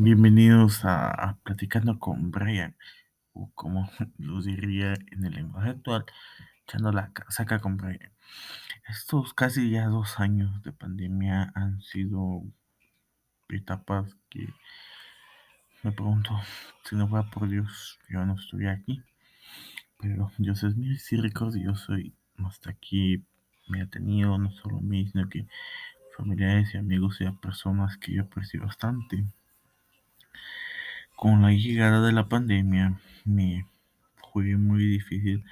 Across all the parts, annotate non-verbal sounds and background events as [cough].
Bienvenidos a, Platicando con Brian, o como [laughs] lo diría en el lenguaje actual, echando la casaca con Brian. Estos casi ya dos años de pandemia han sido etapas que me pregunto si no fuera por Dios, yo no estoy aquí. Pero Dios es yo soy hasta aquí me ha tenido no solo mí, sino que familiares y amigos y a personas que yo aprecio bastante. Con la llegada de la pandemia me fue muy difícil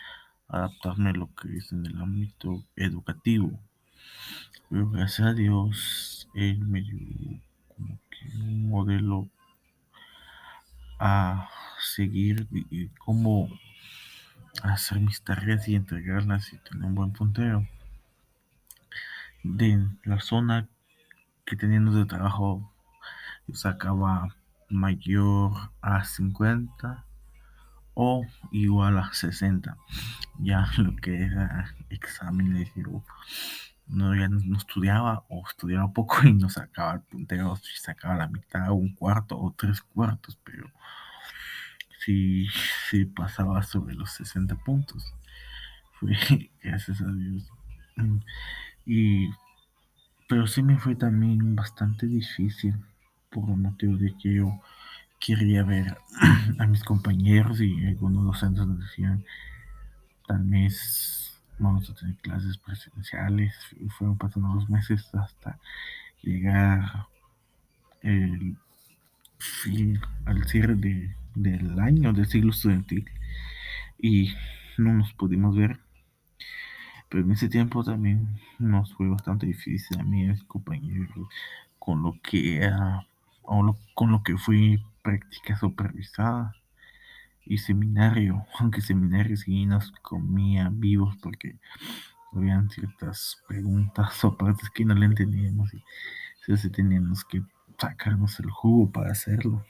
adaptarme a lo que es en el ámbito educativo. Pero gracias a Dios, Él me dio como que un modelo a seguir y cómo hacer mis tareas y entregarlas y tener un buen puntero. De la zona que teniendo de trabajo sacaba mayor a 50 o igual a 60. Ya lo que era exámenes, yo no, ya no estudiaba o estudiaba poco y no sacaba el puntero, si sacaba la mitad, un cuarto o tres cuartos, pero si, si pasaba sobre los 60 puntos. Fue [laughs] gracias a Dios. Y, pero sí me fue también bastante difícil por el motivo de que yo quería ver [clears throat] a mis compañeros y algunos docentes nos decían, tal mes vamos a tener clases presenciales. Fueron pasando los meses hasta llegar el fin, al cierre de, del año del siglo estudiantil y no nos pudimos ver. Pero en ese tiempo también nos fue bastante difícil a mí y a mis compañeros con lo que o con lo que fui práctica supervisada y seminario, [laughs] aunque seminario sí nos comía vivos porque habían ciertas preguntas o partes que no le entendíamos y se teníamos que sacarnos el jugo para hacerlo.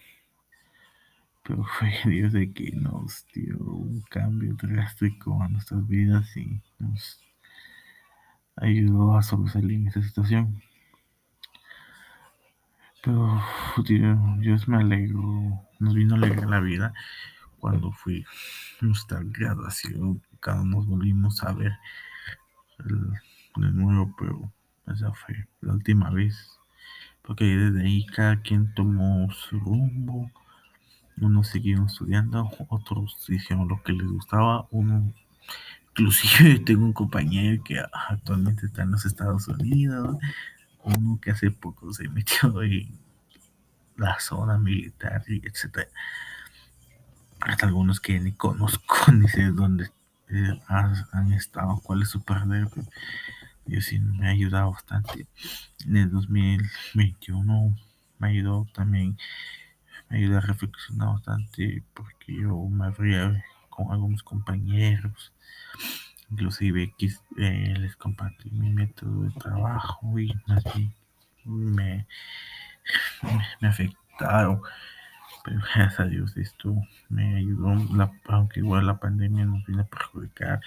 Pero [laughs] fue Dios de que nos dio un cambio drástico a nuestras vidas y nos ayudó a sobresalir en esa situación. Pero Dios me alegro, nos vino a alegrar la vida cuando fui nuestra graduación, cada nos volvimos a ver de nuevo, pero esa fue la última vez, porque desde ahí cada quien tomó su rumbo, unos siguieron estudiando, otros hicieron lo que les gustaba, uno inclusive [laughs] tengo un compañero que actualmente está en los Estados Unidos, uno que hace poco se metió [laughs] en la zona militar, etc. Hasta algunos que ni conozco, [laughs] ni sé dónde eh, han, estado, cuál es su paradero. Yo sí me ha ayudado bastante. En el 2021 me ayudó también, me ayudó a reflexionar bastante porque yo me abría con algunos compañeros inclusive eh, les compartí mi método de trabajo y así me, me, afectaron. Pero gracias a Dios esto me ayudó. Aunque igual la pandemia nos vino a perjudicar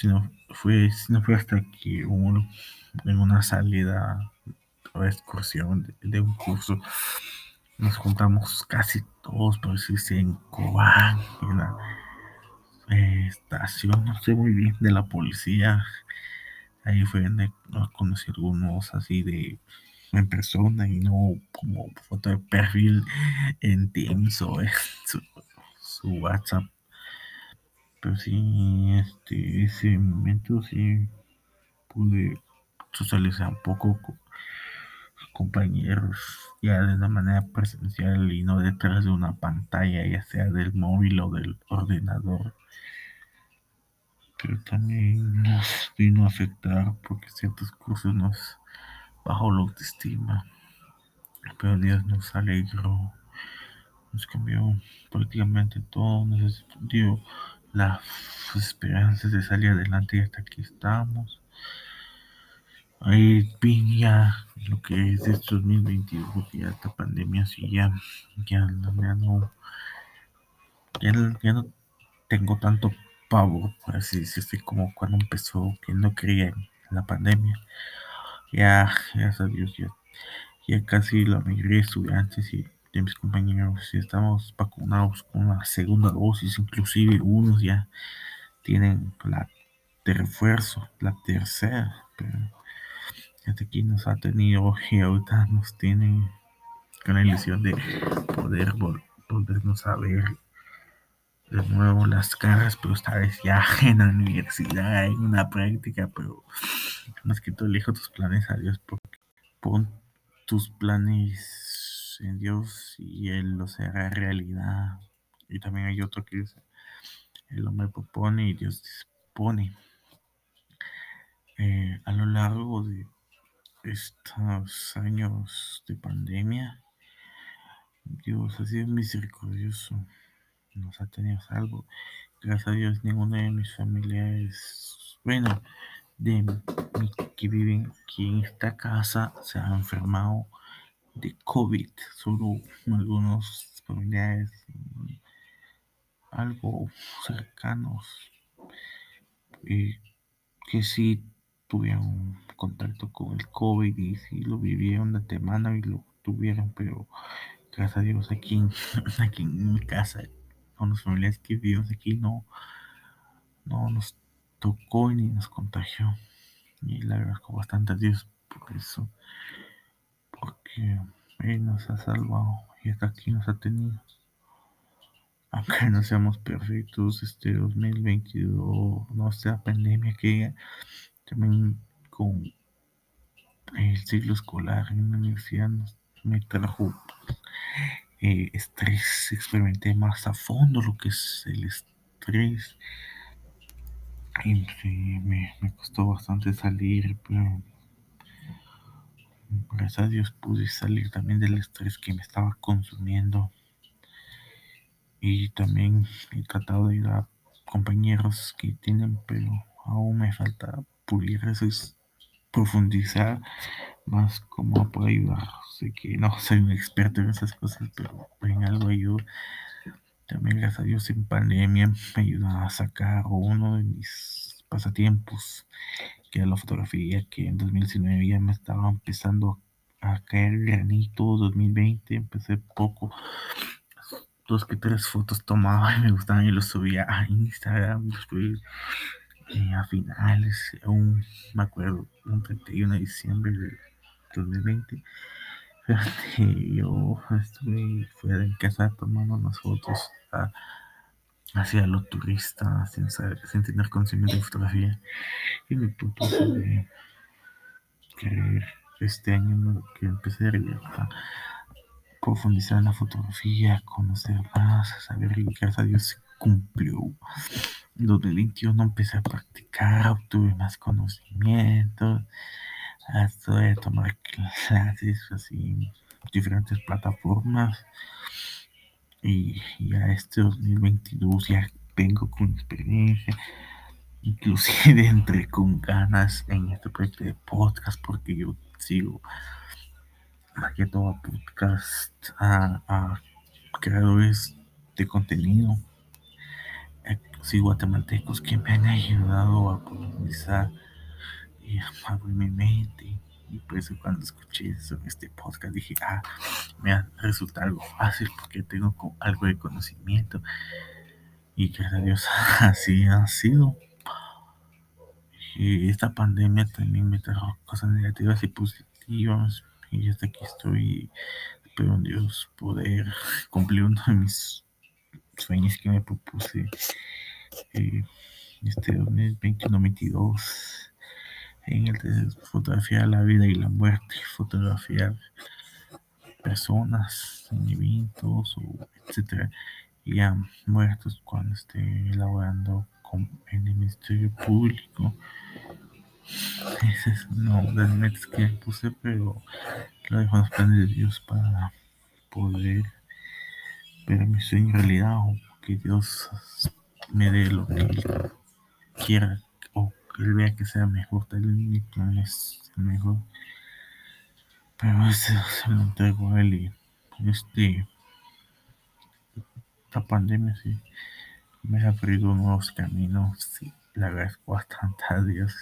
si no fue, si fue hasta que uno en una salida o excursión de, un curso nos juntamos casi todos por decirse en Cobán en la estación no sé muy bien de la policía ahí fue donde conocí algunos así de en persona y no como foto de perfil en Teams o en [laughs] su, WhatsApp. Pero sí, este, ese momento sí pude socializar un poco con compañeros ya de una manera presencial y no detrás de una pantalla, ya sea del móvil o del ordenador. Pero también nos vino a afectar porque ciertos cursos nos bajo la autoestima. Pero Dios nos alegró, nos cambió prácticamente todo, nos dio las esperanzas de salir adelante y hasta aquí estamos. Ahí vi ya lo que es este 2022, porque ya esta pandemia sí ya, ya, no, ya no tengo tanto pavo, por así decirlo, como cuando empezó, que no creía en la pandemia. Ya, gracias a Dios, ya, ya casi la mayoría de estudiantes y de mis compañeros, si estamos vacunados con la segunda dosis, inclusive unos ya tienen la de refuerzo, la tercera, pero hasta aquí nos ha tenido y ahorita nos tienen con la ilusión de poder volvernos a ver de nuevo las caras, pero esta vez ya [laughs] en la universidad, en una práctica, pero más que todo elijo tus planes a Dios, porque pon tus planes en Dios y Él los hará realidad. Y también hay otro que dice, el hombre propone y Dios dispone. Eh, a lo largo de estos años de pandemia, Dios ha sido misericordioso nos ha tenido salvo. Gracias a Dios, ninguno de mis familiares, bueno, de que viven aquí en esta casa se ha enfermado de COVID. Solo algunos familiares algo cercanos y que sí tuvieron contacto con el COVID y sí lo vivieron de temano y lo tuvieron, pero gracias a Dios aquí, [laughs] aquí en mi casa con los familiares que vivimos aquí no, no nos tocó ni nos contagió. Y le agradezco bastante a Dios por eso, porque Él nos ha salvado y hasta aquí nos ha tenido. Aunque no seamos perfectos, este 2022, no sea pandemia que también con el ciclo escolar en la universidad nos, me trajo eh, estrés, experimenté más a fondo lo que es el estrés. Y me, me costó bastante salir, pero gracias a Dios pude salir también del estrés que me estaba consumiendo. Y también he tratado de ayudar a compañeros que tienen, pero aún me falta pulir eso, es profundizar más cómo puedo ayudar. Sé que no soy un experto en esas cosas, pero en algo ayudo. También gracias a Dios en pandemia me ayuda a sacar uno de mis pasatiempos, que era la fotografía, que en 2019 ya me estaba empezando a caer granito, 2020 empecé poco, dos que tres fotos tomaba y me gustaban y los subía a Instagram, después eh, a finales, un, me acuerdo, un 31 de diciembre de 2020. yo estuve fuera de casa tomando unas fotos hacia lo turista sin, sin tener conocimiento de fotografía. Y me propuse de querer este año que empecé a profundizar en la fotografía, conocer más, saber gracias a Dios cumplió. En 2021 empecé a practicar, obtuve más conocimientos. Estoy a tomar clases así diferentes plataformas. Y ya este 2022 ya vengo con experiencia inclusive [laughs] entré con ganas en este proyecto de podcast porque yo sigo más que todo a podcast a, a creadores de contenido sigo guatemaltecos que me han ayudado a profundizar y abrí mi mente. Y pues cuando escuché eso, este podcast dije, ah, me resulta algo fácil porque tengo algo de conocimiento. Y gracias a Dios [laughs] así ha sido. Y esta pandemia también me trajo cosas negativas y positivas. Y hasta aquí estoy. Espero en Dios poder cumplir uno de mis sueños que me propuse eh, este 2021-22 en el de fotografiar la vida y la muerte, fotografiar personas en eventos, etcétera, ya muertos cuando esté elaborando en el Ministerio Público. [laughs] Ese es uno de las metas que puse, pero lo dejo en los planes de Dios para poder ver mi sueño en realidad o que Dios me dé lo que quiera él vea que sea mejor, tal vez es mejor. Pero este se lo entrego a él y este esta pandemia sí me ha abrido nuevos caminos y le agradezco bastante a Dios.